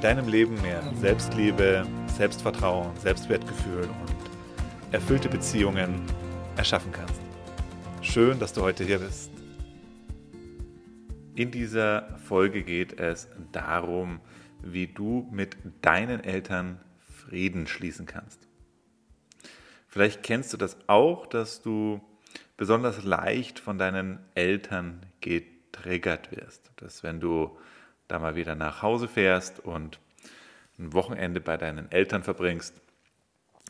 deinem Leben mehr Selbstliebe, Selbstvertrauen, Selbstwertgefühl und erfüllte Beziehungen erschaffen kannst. Schön, dass du heute hier bist. In dieser Folge geht es darum, wie du mit deinen Eltern Frieden schließen kannst. Vielleicht kennst du das auch, dass du besonders leicht von deinen Eltern getriggert wirst. Dass wenn du da mal wieder nach Hause fährst und ein Wochenende bei deinen Eltern verbringst,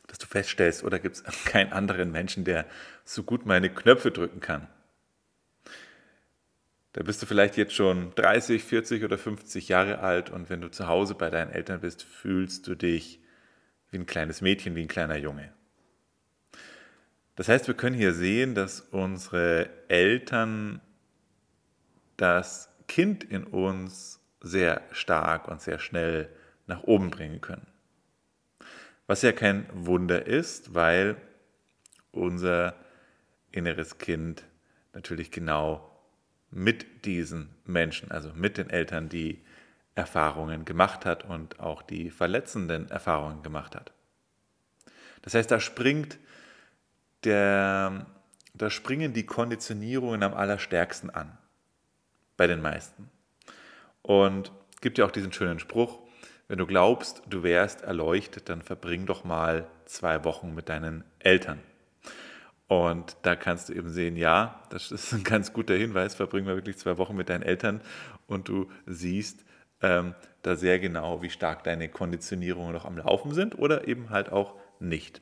dass du feststellst, oder gibt es keinen anderen Menschen, der so gut meine Knöpfe drücken kann. Da bist du vielleicht jetzt schon 30, 40 oder 50 Jahre alt und wenn du zu Hause bei deinen Eltern bist, fühlst du dich wie ein kleines Mädchen, wie ein kleiner Junge. Das heißt, wir können hier sehen, dass unsere Eltern das Kind in uns sehr stark und sehr schnell nach oben bringen können. Was ja kein Wunder ist, weil unser inneres Kind natürlich genau mit diesen Menschen, also mit den Eltern, die Erfahrungen gemacht hat und auch die verletzenden Erfahrungen gemacht hat. Das heißt, da springt der, da springen die Konditionierungen am allerstärksten an bei den meisten. Und gibt ja auch diesen schönen Spruch, wenn du glaubst, du wärst erleuchtet, dann verbring doch mal zwei Wochen mit deinen Eltern. Und da kannst du eben sehen, ja, das ist ein ganz guter Hinweis, verbring mal wirklich zwei Wochen mit deinen Eltern und du siehst ähm, da sehr genau, wie stark deine Konditionierungen noch am Laufen sind oder eben halt auch nicht.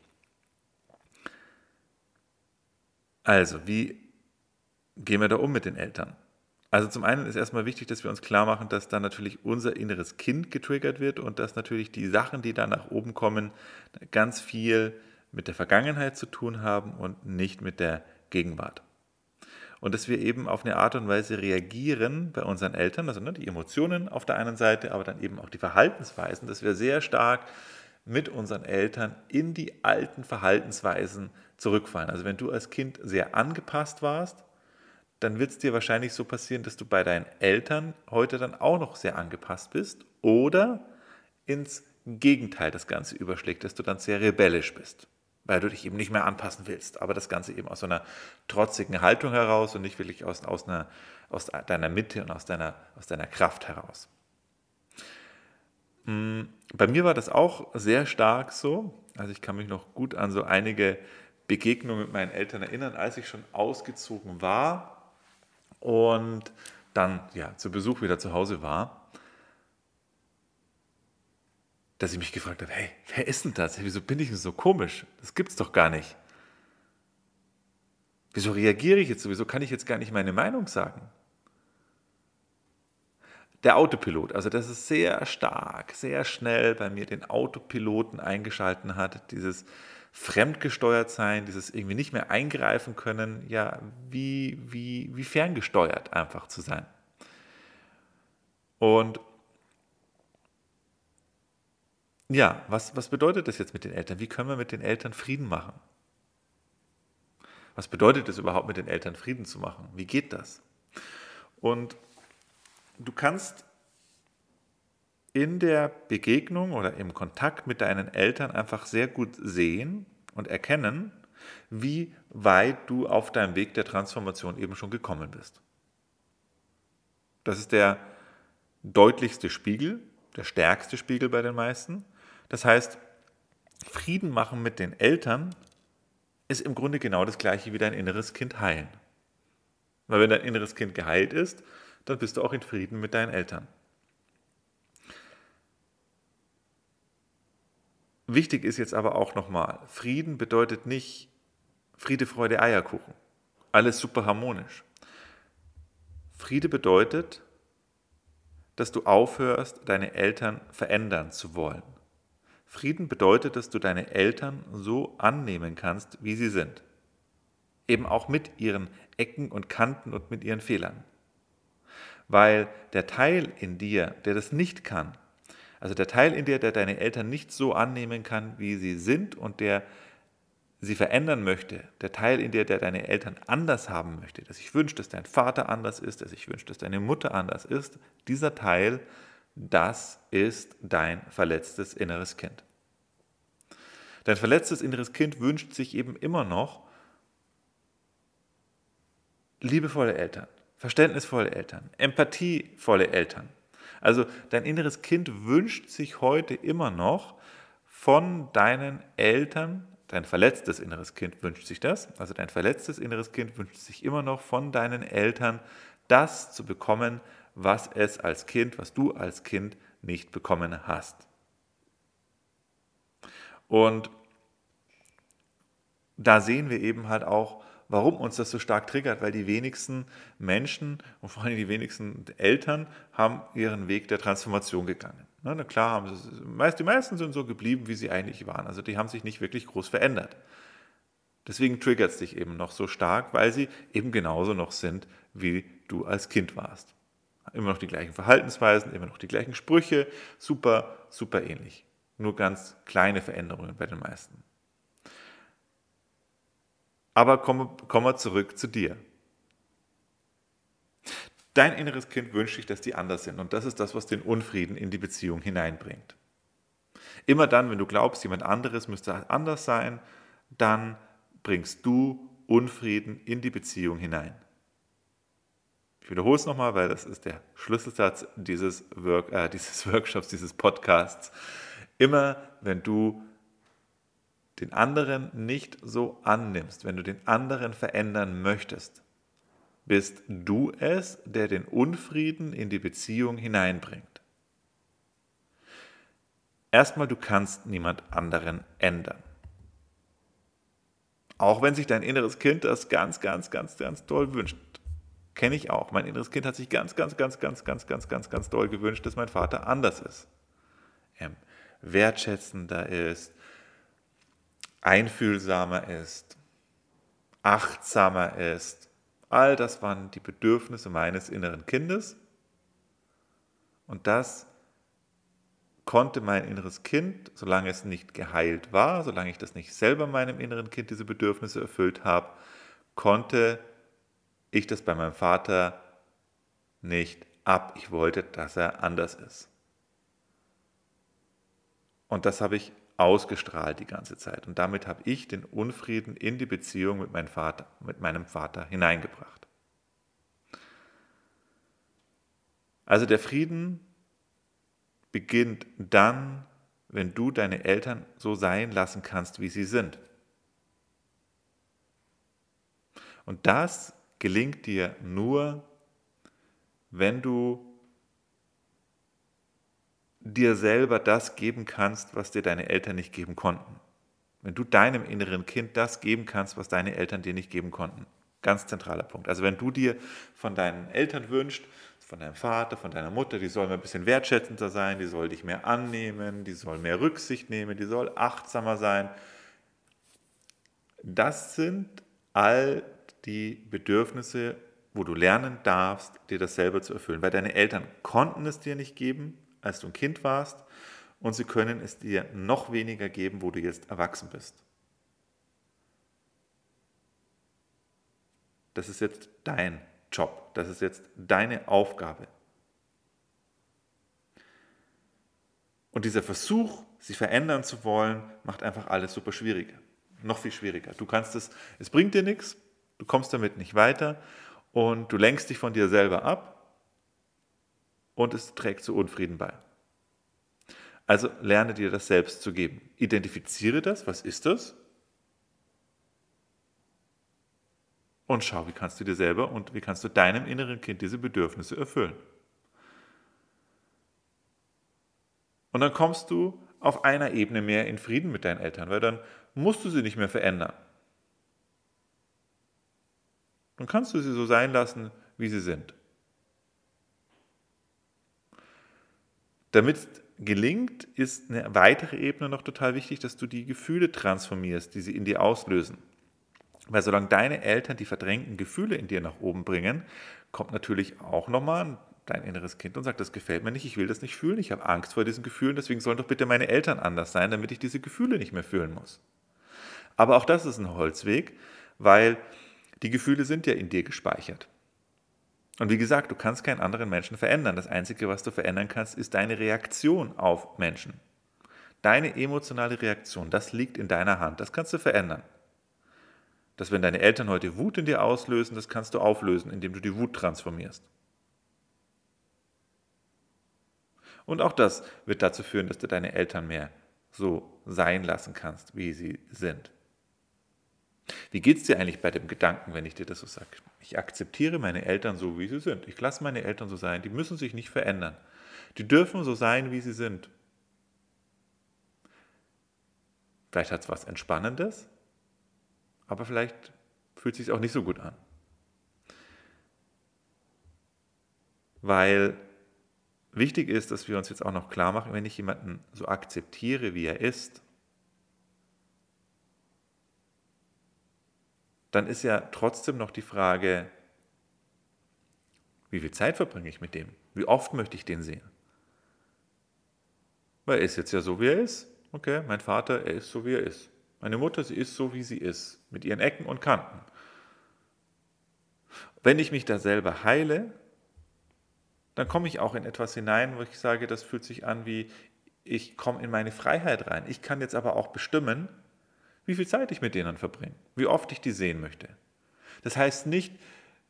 Also, wie gehen wir da um mit den Eltern? Also zum einen ist erstmal wichtig, dass wir uns klar machen, dass da natürlich unser inneres Kind getriggert wird und dass natürlich die Sachen, die da nach oben kommen, ganz viel mit der Vergangenheit zu tun haben und nicht mit der Gegenwart. Und dass wir eben auf eine Art und Weise reagieren bei unseren Eltern, also ne, die Emotionen auf der einen Seite, aber dann eben auch die Verhaltensweisen, dass wir sehr stark mit unseren Eltern in die alten Verhaltensweisen zurückfallen. Also wenn du als Kind sehr angepasst warst, dann wird es dir wahrscheinlich so passieren, dass du bei deinen Eltern heute dann auch noch sehr angepasst bist oder ins Gegenteil das Ganze überschlägt, dass du dann sehr rebellisch bist, weil du dich eben nicht mehr anpassen willst, aber das Ganze eben aus so einer trotzigen Haltung heraus und nicht wirklich aus, aus, einer, aus deiner Mitte und aus deiner, aus deiner Kraft heraus. Hm, bei mir war das auch sehr stark so. Also ich kann mich noch gut an so einige Begegnungen mit meinen Eltern erinnern, als ich schon ausgezogen war und dann ja, zu Besuch wieder zu Hause war, dass ich mich gefragt habe, hey, wer ist denn das? Wieso bin ich denn so komisch? Das gibt's doch gar nicht. Wieso reagiere ich jetzt so? Wieso kann ich jetzt gar nicht meine Meinung sagen? Der Autopilot, also das ist sehr stark, sehr schnell bei mir den Autopiloten eingeschalten hat, dieses fremdgesteuert sein, dieses irgendwie nicht mehr eingreifen können, ja, wie, wie, wie ferngesteuert einfach zu sein. Und ja, was, was bedeutet das jetzt mit den Eltern? Wie können wir mit den Eltern Frieden machen? Was bedeutet es überhaupt, mit den Eltern Frieden zu machen? Wie geht das? Und du kannst in der Begegnung oder im Kontakt mit deinen Eltern einfach sehr gut sehen und erkennen, wie weit du auf deinem Weg der Transformation eben schon gekommen bist. Das ist der deutlichste Spiegel, der stärkste Spiegel bei den meisten. Das heißt, Frieden machen mit den Eltern ist im Grunde genau das gleiche wie dein inneres Kind heilen. Weil wenn dein inneres Kind geheilt ist, dann bist du auch in Frieden mit deinen Eltern. Wichtig ist jetzt aber auch nochmal, Frieden bedeutet nicht Friede, Freude, Eierkuchen. Alles super harmonisch. Friede bedeutet, dass du aufhörst, deine Eltern verändern zu wollen. Frieden bedeutet, dass du deine Eltern so annehmen kannst, wie sie sind. Eben auch mit ihren Ecken und Kanten und mit ihren Fehlern. Weil der Teil in dir, der das nicht kann, also der Teil in dir, der deine Eltern nicht so annehmen kann, wie sie sind und der sie verändern möchte, der Teil in dir, der deine Eltern anders haben möchte, der sich wünscht, dass dein Vater anders ist, der sich wünscht, dass deine Mutter anders ist, dieser Teil, das ist dein verletztes inneres Kind. Dein verletztes inneres Kind wünscht sich eben immer noch liebevolle Eltern, verständnisvolle Eltern, empathievolle Eltern. Also dein inneres Kind wünscht sich heute immer noch von deinen Eltern, dein verletztes inneres Kind wünscht sich das, also dein verletztes inneres Kind wünscht sich immer noch von deinen Eltern das zu bekommen, was es als Kind, was du als Kind nicht bekommen hast. Und da sehen wir eben halt auch, warum uns das so stark triggert, weil die wenigsten Menschen und vor allem die wenigsten Eltern haben ihren Weg der Transformation gegangen. Na, klar, haben sie, die meisten sind so geblieben, wie sie eigentlich waren. Also die haben sich nicht wirklich groß verändert. Deswegen triggert es dich eben noch so stark, weil sie eben genauso noch sind, wie du als Kind warst. Immer noch die gleichen Verhaltensweisen, immer noch die gleichen Sprüche, super, super ähnlich. Nur ganz kleine Veränderungen bei den meisten. Aber kommen komm wir zurück zu dir. Dein inneres Kind wünscht sich, dass die anders sind. Und das ist das, was den Unfrieden in die Beziehung hineinbringt. Immer dann, wenn du glaubst, jemand anderes müsste anders sein, dann bringst du Unfrieden in die Beziehung hinein. Ich wiederhole es nochmal, weil das ist der Schlüsselsatz dieses, Work, äh, dieses Workshops, dieses Podcasts. Immer wenn du den anderen nicht so annimmst, wenn du den anderen verändern möchtest, bist du es, der den Unfrieden in die Beziehung hineinbringt. Erstmal, du kannst niemand anderen ändern. Auch wenn sich dein inneres Kind das ganz, ganz, ganz, ganz toll wünscht. Kenne ich auch. Mein inneres Kind hat sich ganz, ganz, ganz, ganz, ganz, ganz, ganz, ganz doll gewünscht, dass mein Vater anders ist. Ähm, wertschätzender ist, einfühlsamer ist, achtsamer ist. All das waren die Bedürfnisse meines inneren Kindes. Und das konnte mein inneres Kind, solange es nicht geheilt war, solange ich das nicht selber meinem inneren Kind diese Bedürfnisse erfüllt habe, konnte ich das bei meinem Vater nicht ab. Ich wollte, dass er anders ist. Und das habe ich ausgestrahlt die ganze Zeit. Und damit habe ich den Unfrieden in die Beziehung mit meinem Vater, mit meinem Vater hineingebracht. Also der Frieden beginnt dann, wenn du deine Eltern so sein lassen kannst, wie sie sind. Und das gelingt dir nur, wenn du dir selber das geben kannst, was dir deine Eltern nicht geben konnten. Wenn du deinem inneren Kind das geben kannst, was deine Eltern dir nicht geben konnten. Ganz zentraler Punkt. Also wenn du dir von deinen Eltern wünschst, von deinem Vater, von deiner Mutter, die soll ein bisschen wertschätzender sein, die soll dich mehr annehmen, die soll mehr Rücksicht nehmen, die soll achtsamer sein. Das sind all die Bedürfnisse, wo du lernen darfst, dir das selber zu erfüllen. Weil deine Eltern konnten es dir nicht geben, als du ein Kind warst und sie können es dir noch weniger geben, wo du jetzt erwachsen bist. Das ist jetzt dein Job, das ist jetzt deine Aufgabe. Und dieser Versuch, sie verändern zu wollen, macht einfach alles super schwieriger. Noch viel schwieriger. Du kannst es, es bringt dir nichts, du kommst damit nicht weiter und du lenkst dich von dir selber ab und es trägt zu Unfrieden bei. Also lerne dir das selbst zu geben. Identifiziere das, was ist das? Und schau, wie kannst du dir selber und wie kannst du deinem inneren Kind diese Bedürfnisse erfüllen. Und dann kommst du auf einer Ebene mehr in Frieden mit deinen Eltern, weil dann musst du sie nicht mehr verändern. Dann kannst du sie so sein lassen, wie sie sind. Damit gelingt, ist eine weitere Ebene noch total wichtig, dass du die Gefühle transformierst, die sie in dir auslösen. Weil solange deine Eltern die verdrängten Gefühle in dir nach oben bringen, kommt natürlich auch nochmal dein inneres Kind und sagt, das gefällt mir nicht, ich will das nicht fühlen, ich habe Angst vor diesen Gefühlen, deswegen sollen doch bitte meine Eltern anders sein, damit ich diese Gefühle nicht mehr fühlen muss. Aber auch das ist ein Holzweg, weil die Gefühle sind ja in dir gespeichert. Und wie gesagt, du kannst keinen anderen Menschen verändern. Das Einzige, was du verändern kannst, ist deine Reaktion auf Menschen. Deine emotionale Reaktion, das liegt in deiner Hand. Das kannst du verändern. Dass wenn deine Eltern heute Wut in dir auslösen, das kannst du auflösen, indem du die Wut transformierst. Und auch das wird dazu führen, dass du deine Eltern mehr so sein lassen kannst, wie sie sind. Wie geht es dir eigentlich bei dem Gedanken, wenn ich dir das so sage? Ich akzeptiere meine Eltern so, wie sie sind. Ich lasse meine Eltern so sein. Die müssen sich nicht verändern. Die dürfen so sein, wie sie sind. Vielleicht hat es was Entspannendes, aber vielleicht fühlt es sich auch nicht so gut an. Weil wichtig ist, dass wir uns jetzt auch noch klar machen, wenn ich jemanden so akzeptiere, wie er ist, dann ist ja trotzdem noch die Frage, wie viel Zeit verbringe ich mit dem? Wie oft möchte ich den sehen? Weil er ist jetzt ja so, wie er ist. Okay, mein Vater, er ist so, wie er ist. Meine Mutter, sie ist so, wie sie ist, mit ihren Ecken und Kanten. Wenn ich mich da selber heile, dann komme ich auch in etwas hinein, wo ich sage, das fühlt sich an wie, ich komme in meine Freiheit rein. Ich kann jetzt aber auch bestimmen, wie viel Zeit ich mit denen verbringe, wie oft ich die sehen möchte. Das heißt nicht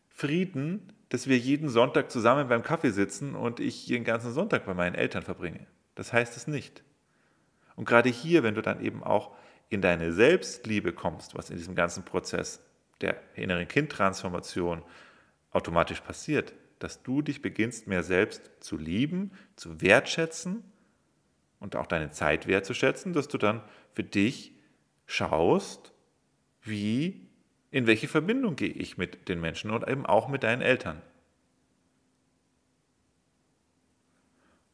Frieden, dass wir jeden Sonntag zusammen beim Kaffee sitzen und ich den ganzen Sonntag bei meinen Eltern verbringe. Das heißt es nicht. Und gerade hier, wenn du dann eben auch in deine Selbstliebe kommst, was in diesem ganzen Prozess der inneren Kindtransformation automatisch passiert, dass du dich beginnst, mehr selbst zu lieben, zu wertschätzen und auch deine Zeit wertzuschätzen, dass du dann für dich schaust, wie, in welche Verbindung gehe ich mit den Menschen und eben auch mit deinen Eltern.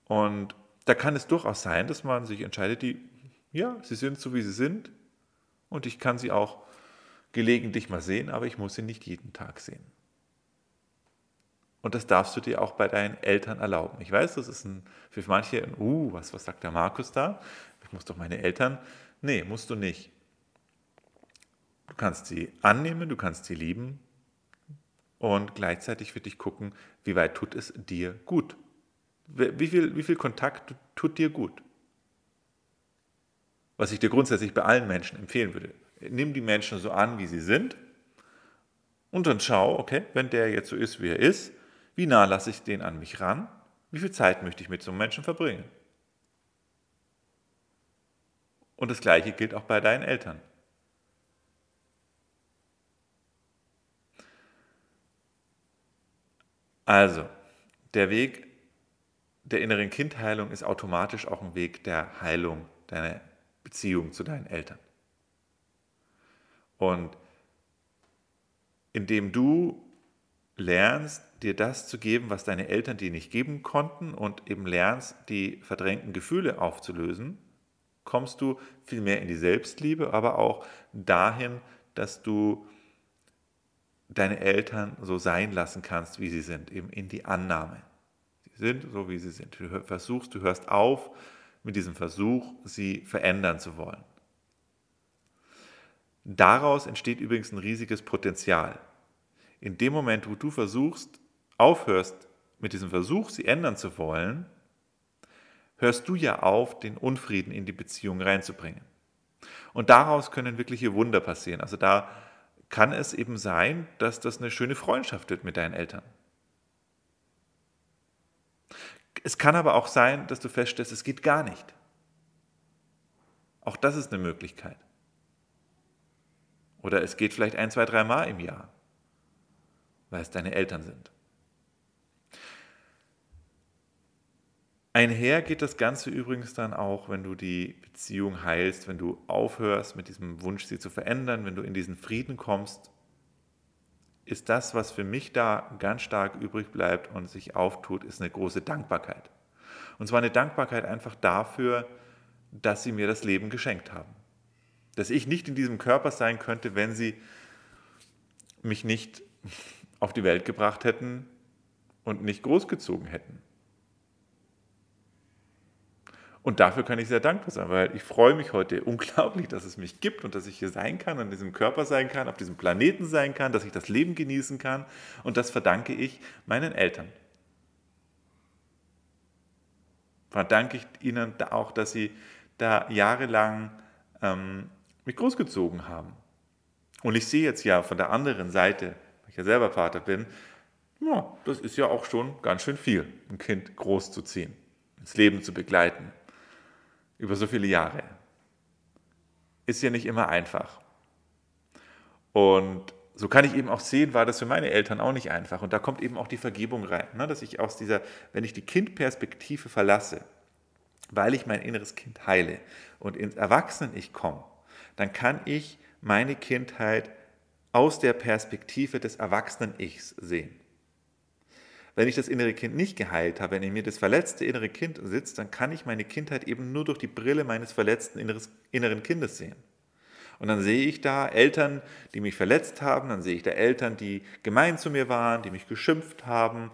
Und da kann es durchaus sein, dass man sich entscheidet, die, ja, sie sind so, wie sie sind und ich kann sie auch gelegentlich mal sehen, aber ich muss sie nicht jeden Tag sehen. Und das darfst du dir auch bei deinen Eltern erlauben. Ich weiß, das ist ein, für manche uh, was, was sagt der Markus da? Ich muss doch meine Eltern. Nee, musst du nicht. Du kannst sie annehmen, du kannst sie lieben und gleichzeitig für dich gucken, wie weit tut es dir gut. Wie viel, wie viel Kontakt tut dir gut? Was ich dir grundsätzlich bei allen Menschen empfehlen würde. Nimm die Menschen so an, wie sie sind und dann schau, okay, wenn der jetzt so ist, wie er ist, wie nah lasse ich den an mich ran? Wie viel Zeit möchte ich mit so einem Menschen verbringen? Und das Gleiche gilt auch bei deinen Eltern. Also, der Weg der inneren Kindheilung ist automatisch auch ein Weg der Heilung deiner Beziehung zu deinen Eltern. Und indem du lernst, dir das zu geben, was deine Eltern dir nicht geben konnten und eben lernst, die verdrängten Gefühle aufzulösen, kommst du viel mehr in die Selbstliebe, aber auch dahin, dass du deine Eltern so sein lassen kannst, wie sie sind, eben in die Annahme. Sie sind so, wie sie sind. Du versuchst, du hörst auf mit diesem Versuch, sie verändern zu wollen. Daraus entsteht übrigens ein riesiges Potenzial. In dem Moment, wo du versuchst, aufhörst mit diesem Versuch, sie ändern zu wollen, hörst du ja auf, den Unfrieden in die Beziehung reinzubringen. Und daraus können wirkliche Wunder passieren. Also da kann es eben sein, dass das eine schöne Freundschaft wird mit deinen Eltern. Es kann aber auch sein, dass du feststellst, es geht gar nicht. Auch das ist eine Möglichkeit. Oder es geht vielleicht ein, zwei, drei Mal im Jahr, weil es deine Eltern sind. Einher geht das Ganze übrigens dann auch, wenn du die Beziehung heilst, wenn du aufhörst mit diesem Wunsch, sie zu verändern, wenn du in diesen Frieden kommst, ist das, was für mich da ganz stark übrig bleibt und sich auftut, ist eine große Dankbarkeit. Und zwar eine Dankbarkeit einfach dafür, dass sie mir das Leben geschenkt haben. Dass ich nicht in diesem Körper sein könnte, wenn sie mich nicht auf die Welt gebracht hätten und nicht großgezogen hätten. Und dafür kann ich sehr dankbar sein, weil ich freue mich heute unglaublich, dass es mich gibt und dass ich hier sein kann, an diesem Körper sein kann, auf diesem Planeten sein kann, dass ich das Leben genießen kann. Und das verdanke ich meinen Eltern. Verdanke ich ihnen auch, dass sie da jahrelang ähm, mich großgezogen haben. Und ich sehe jetzt ja von der anderen Seite, weil ich ja selber Vater bin, ja, das ist ja auch schon ganz schön viel, ein Kind großzuziehen, ins Leben zu begleiten über so viele Jahre. Ist ja nicht immer einfach. Und so kann ich eben auch sehen, war das für meine Eltern auch nicht einfach. Und da kommt eben auch die Vergebung rein, ne? dass ich aus dieser, wenn ich die Kindperspektive verlasse, weil ich mein inneres Kind heile und ins Erwachsenen-Ich komme, dann kann ich meine Kindheit aus der Perspektive des Erwachsenen-Ichs sehen. Wenn ich das innere Kind nicht geheilt habe, wenn in mir das verletzte innere Kind sitzt, dann kann ich meine Kindheit eben nur durch die Brille meines verletzten inneres, inneren Kindes sehen. Und dann sehe ich da Eltern, die mich verletzt haben, dann sehe ich da Eltern, die gemein zu mir waren, die mich geschimpft haben.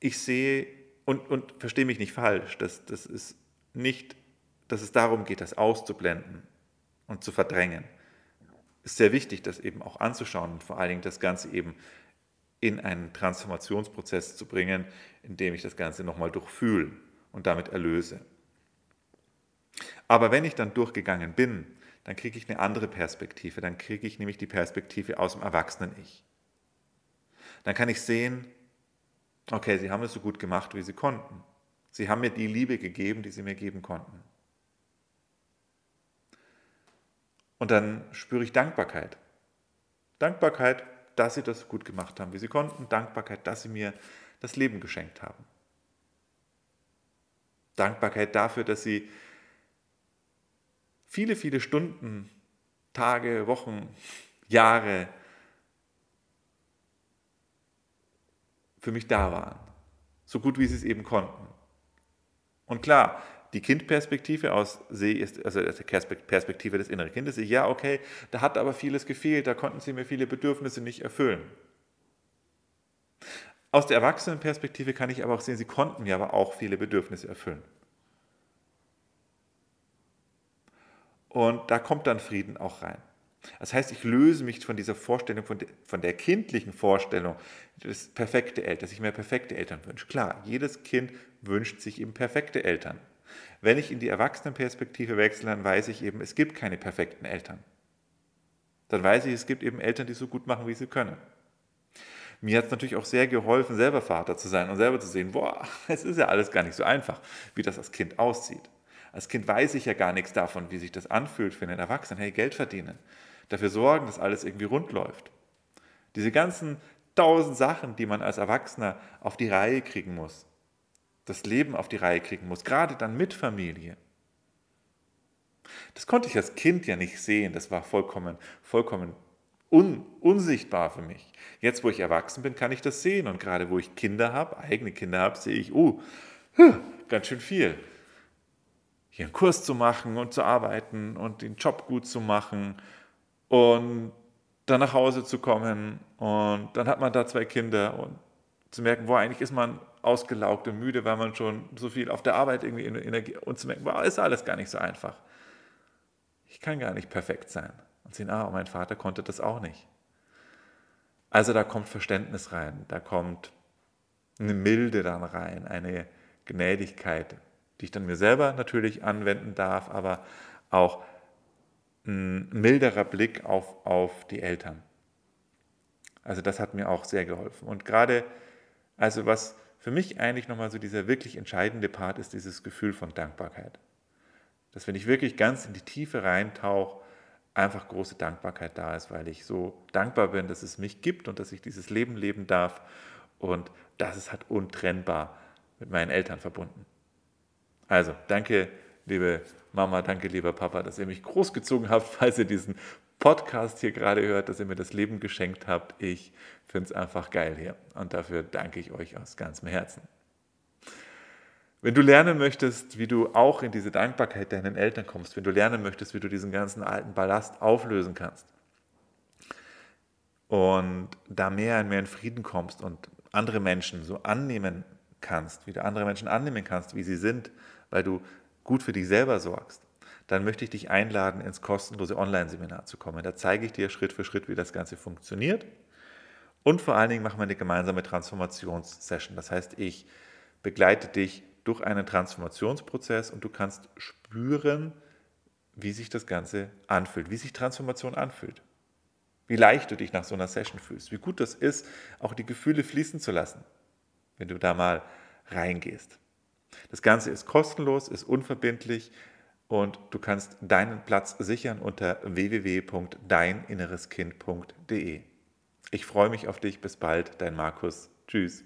Ich sehe, und, und verstehe mich nicht falsch, das, das ist nicht, dass es darum geht, das auszublenden und zu verdrängen. Es ist sehr wichtig, das eben auch anzuschauen und vor allen Dingen das Ganze eben in einen Transformationsprozess zu bringen, in dem ich das Ganze nochmal durchfühle und damit erlöse. Aber wenn ich dann durchgegangen bin, dann kriege ich eine andere Perspektive. Dann kriege ich nämlich die Perspektive aus dem Erwachsenen-Ich. Dann kann ich sehen, okay, sie haben es so gut gemacht, wie sie konnten. Sie haben mir die Liebe gegeben, die sie mir geben konnten. Und dann spüre ich Dankbarkeit. Dankbarkeit dass sie das gut gemacht haben, wie sie konnten. Dankbarkeit, dass sie mir das Leben geschenkt haben. Dankbarkeit dafür, dass sie viele, viele Stunden, Tage, Wochen, Jahre für mich da waren. So gut, wie sie es eben konnten. Und klar, die Kindperspektive aus See ist, also die Perspektive des inneren Kindes, ja, okay, da hat aber vieles gefehlt, da konnten sie mir viele Bedürfnisse nicht erfüllen. Aus der Erwachsenenperspektive kann ich aber auch sehen, sie konnten mir aber auch viele Bedürfnisse erfüllen. Und da kommt dann Frieden auch rein. Das heißt, ich löse mich von dieser Vorstellung, von der, von der kindlichen Vorstellung, das perfekte Eltern, dass ich mir perfekte Eltern wünsche. Klar, jedes Kind wünscht sich eben perfekte Eltern. Wenn ich in die Erwachsenenperspektive wechsle, dann weiß ich eben, es gibt keine perfekten Eltern. Dann weiß ich, es gibt eben Eltern, die so gut machen, wie sie können. Mir hat es natürlich auch sehr geholfen, selber Vater zu sein und selber zu sehen, boah, es ist ja alles gar nicht so einfach, wie das als Kind aussieht. Als Kind weiß ich ja gar nichts davon, wie sich das anfühlt für einen Erwachsenen. Hey, Geld verdienen, dafür sorgen, dass alles irgendwie rund läuft. Diese ganzen tausend Sachen, die man als Erwachsener auf die Reihe kriegen muss, das Leben auf die Reihe kriegen muss, gerade dann mit Familie. Das konnte ich als Kind ja nicht sehen, das war vollkommen, vollkommen un, unsichtbar für mich. Jetzt, wo ich erwachsen bin, kann ich das sehen und gerade wo ich Kinder habe, eigene Kinder habe, sehe ich, oh, ganz schön viel. Hier einen Kurs zu machen und zu arbeiten und den Job gut zu machen und dann nach Hause zu kommen und dann hat man da zwei Kinder und zu merken, wo eigentlich ist man ausgelaugt und müde, weil man schon so viel auf der Arbeit irgendwie Energie und zu merken, wow, ist alles gar nicht so einfach. Ich kann gar nicht perfekt sein. Und sehen, ah, mein Vater konnte das auch nicht. Also da kommt Verständnis rein, da kommt eine Milde dann rein, eine Gnädigkeit, die ich dann mir selber natürlich anwenden darf, aber auch ein milderer Blick auf, auf die Eltern. Also das hat mir auch sehr geholfen. Und gerade, also was für mich eigentlich nochmal so dieser wirklich entscheidende Part ist dieses Gefühl von Dankbarkeit. Dass wenn ich wirklich ganz in die Tiefe reintauche, einfach große Dankbarkeit da ist, weil ich so dankbar bin, dass es mich gibt und dass ich dieses Leben leben darf und das ist halt untrennbar mit meinen Eltern verbunden. Also, danke, liebe Mama, danke, lieber Papa, dass ihr mich großgezogen habt, falls ihr diesen Podcast hier gerade hört, dass ihr mir das Leben geschenkt habt. Ich finde es einfach geil hier und dafür danke ich euch aus ganzem Herzen. Wenn du lernen möchtest, wie du auch in diese Dankbarkeit deinen Eltern kommst, wenn du lernen möchtest, wie du diesen ganzen alten Ballast auflösen kannst und da mehr und mehr in Frieden kommst und andere Menschen so annehmen kannst, wie du andere Menschen annehmen kannst, wie sie sind, weil du gut für dich selber sorgst, dann möchte ich dich einladen, ins kostenlose Online-Seminar zu kommen. Da zeige ich dir Schritt für Schritt, wie das Ganze funktioniert. Und vor allen Dingen machen wir eine gemeinsame Transformationssession. Das heißt, ich begleite dich durch einen Transformationsprozess und du kannst spüren, wie sich das Ganze anfühlt, wie sich Transformation anfühlt. Wie leicht du dich nach so einer Session fühlst, wie gut das ist, auch die Gefühle fließen zu lassen, wenn du da mal reingehst. Das Ganze ist kostenlos, ist unverbindlich und du kannst deinen Platz sichern unter www.deininnereskind.de. Ich freue mich auf dich. Bis bald, dein Markus. Tschüss.